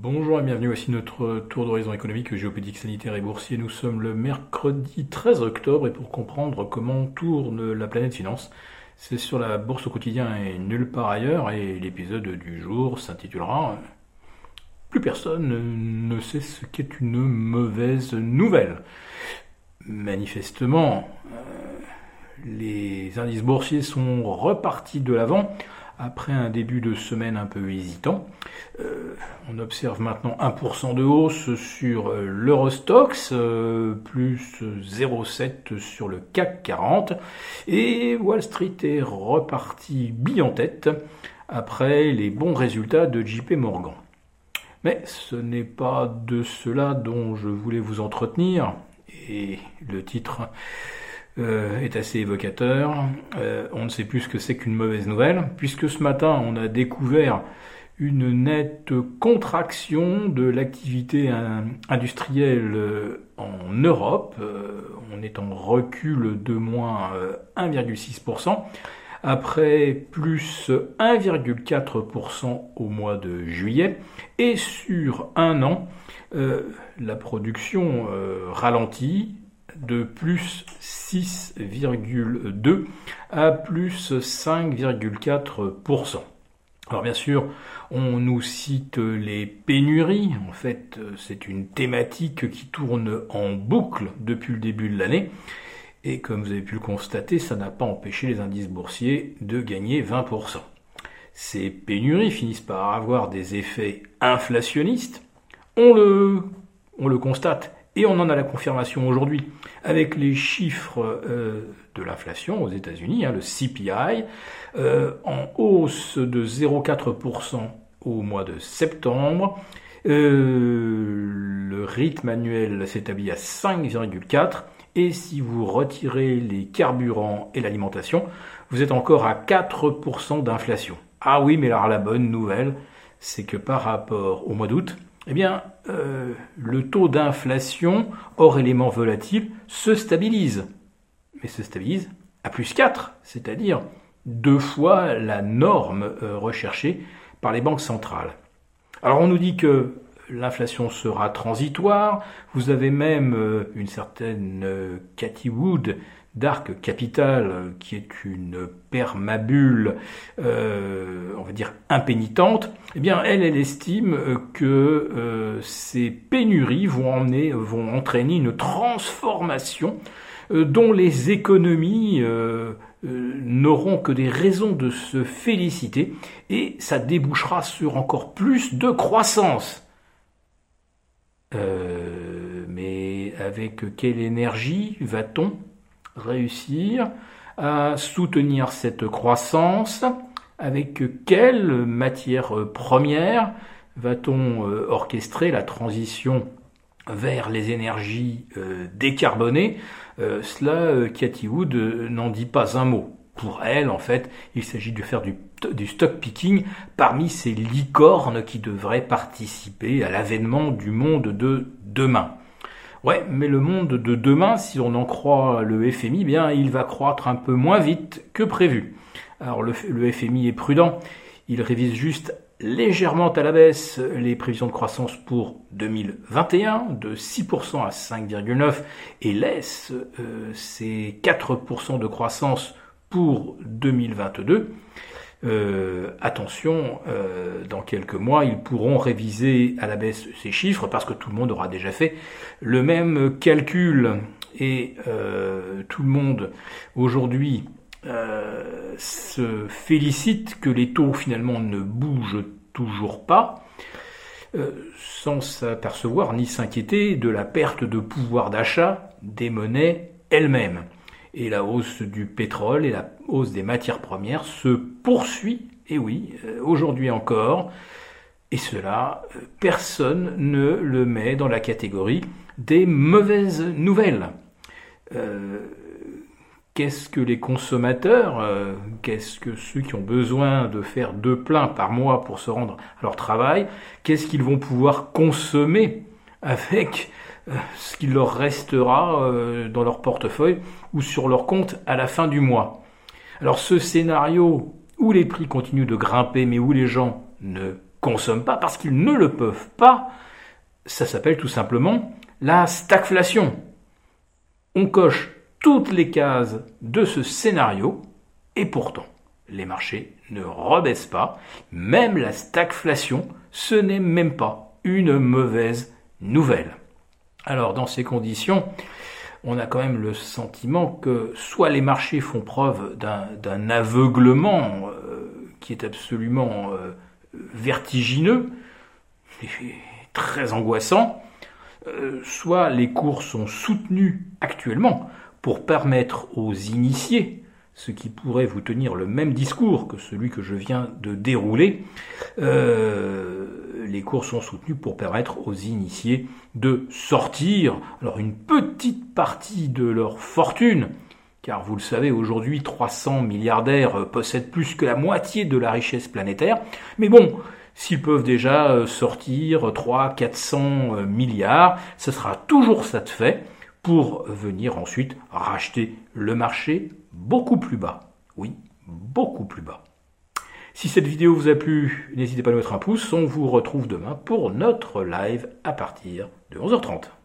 Bonjour et bienvenue, voici notre tour d'horizon économique, géopolitique, sanitaire et boursier. Nous sommes le mercredi 13 octobre et pour comprendre comment tourne la planète finance, c'est sur la bourse au quotidien et nulle part ailleurs et l'épisode du jour s'intitulera Plus personne ne sait ce qu'est une mauvaise nouvelle. Manifestement, euh, les indices boursiers sont repartis de l'avant après un début de semaine un peu hésitant. Euh, on observe maintenant 1% de hausse sur euh, l'Eurostox, euh, plus 0,7 sur le CAC 40, et Wall Street est reparti bille en tête après les bons résultats de JP Morgan. Mais ce n'est pas de cela dont je voulais vous entretenir, et le titre euh, est assez évocateur. On ne sait plus ce que c'est qu'une mauvaise nouvelle, puisque ce matin, on a découvert une nette contraction de l'activité industrielle euh, en Europe. on est en recul de moins 1,6%, après plus 1,4% au mois de juillet. Et sur un an, la production ralentit de plus 6,2 à plus 5,4%. Alors bien sûr, on nous cite les pénuries. En fait, c'est une thématique qui tourne en boucle depuis le début de l'année. Et comme vous avez pu le constater, ça n'a pas empêché les indices boursiers de gagner 20%. Ces pénuries finissent par avoir des effets inflationnistes. On le, on le constate et on en a la confirmation aujourd'hui avec les chiffres euh, de l'inflation aux États-Unis, hein, le CPI, euh, en hausse de 0,4% au mois de septembre. Euh, le rythme annuel s'établit à 5,4%. Et si vous retirez les carburants et l'alimentation, vous êtes encore à 4% d'inflation. Ah oui, mais alors la bonne nouvelle, c'est que par rapport au mois d'août, eh bien, euh, le taux d'inflation hors éléments volatiles se stabilise. Mais se stabilise à plus 4, c'est-à-dire deux fois la norme euh, recherchée par les banques centrales. Alors on nous dit que l'inflation sera transitoire, vous avez même euh, une certaine Cathy Wood Dark Capital, qui est une permabule, euh, on va dire, impénitente, eh bien, elle, elle estime que euh, ces pénuries vont, emmener, vont entraîner une transformation euh, dont les économies n'auront que des raisons de se féliciter. Et ça débouchera sur encore plus de croissance. Mais avec quelle énergie va-t-on réussir à soutenir cette croissance? Avec quelle matière première va-t-on euh, orchestrer la transition vers les énergies euh, décarbonées? Euh, Cela, Cathy Wood n'en dit pas un mot. Pour elle, en fait, il s'agit de faire du, stock picking parmi ces licornes qui devraient participer à l'avènement du monde de demain. Ouais, mais le monde de demain, si on en croit le FMI, bien, il va croître un peu moins vite que prévu. Alors le, FMI est prudent, il révise juste légèrement à la baisse les prévisions de croissance pour 2021 de 6% à 5,9% et laisse euh, ces 4% de croissance pour 2022. Euh, attention, euh, dans quelques mois, ils pourront réviser à la baisse ces chiffres parce que tout le monde aura déjà fait le même calcul et euh, tout le monde aujourd'hui se félicite que les taux finalement ne bougent toujours pas sans s'apercevoir ni s'inquiéter de la perte de pouvoir d'achat des monnaies elles-mêmes et la hausse du pétrole et la hausse des matières premières se poursuit, et oui, euh, aujourd'hui encore, et cela, euh, personne ne le met dans la catégorie des mauvaises nouvelles. Euh, qu'est-ce que les consommateurs, qu'est-ce que ceux qui ont besoin de faire deux pleins par mois pour se rendre à leur travail, qu'est-ce qu'ils vont pouvoir consommer avec ce qu'il leur restera euh, dans leur portefeuille ou sur leur compte à la fin du mois. Alors ce scénario où les prix continuent de grimper mais où les gens ne consomment pas parce qu'ils ne le peuvent pas, ça s'appelle tout simplement la stagflation. On coche toutes les cases de ce scénario et pourtant les marchés ne rebaissent pas. Même la stagflation, ce n'est même pas une mauvaise nouvelle. Alors dans ces conditions, on a quand même le sentiment que soit les marchés font preuve d'un aveuglement euh, qui est absolument euh, vertigineux et très angoissant, euh, soit les cours sont soutenus actuellement pour permettre aux initiés ce qui pourrait vous tenir le même discours que celui que je viens de dérouler, les cours sont soutenus pour permettre aux initiés de sortir alors une petite partie de leur fortune, car vous le savez aujourd'hui 300 milliardaires possèdent plus que la moitié de la richesse planétaire, mais bon, s'ils peuvent déjà euh, sortir 3 400 euh, milliards, ce sera toujours ça de fait pour venir ensuite racheter le marché beaucoup plus bas. Oui, beaucoup plus bas. Si cette vidéo vous a plu, n'hésitez pas à nous mettre un pouce. On vous retrouve demain pour notre live à partir de 11h30.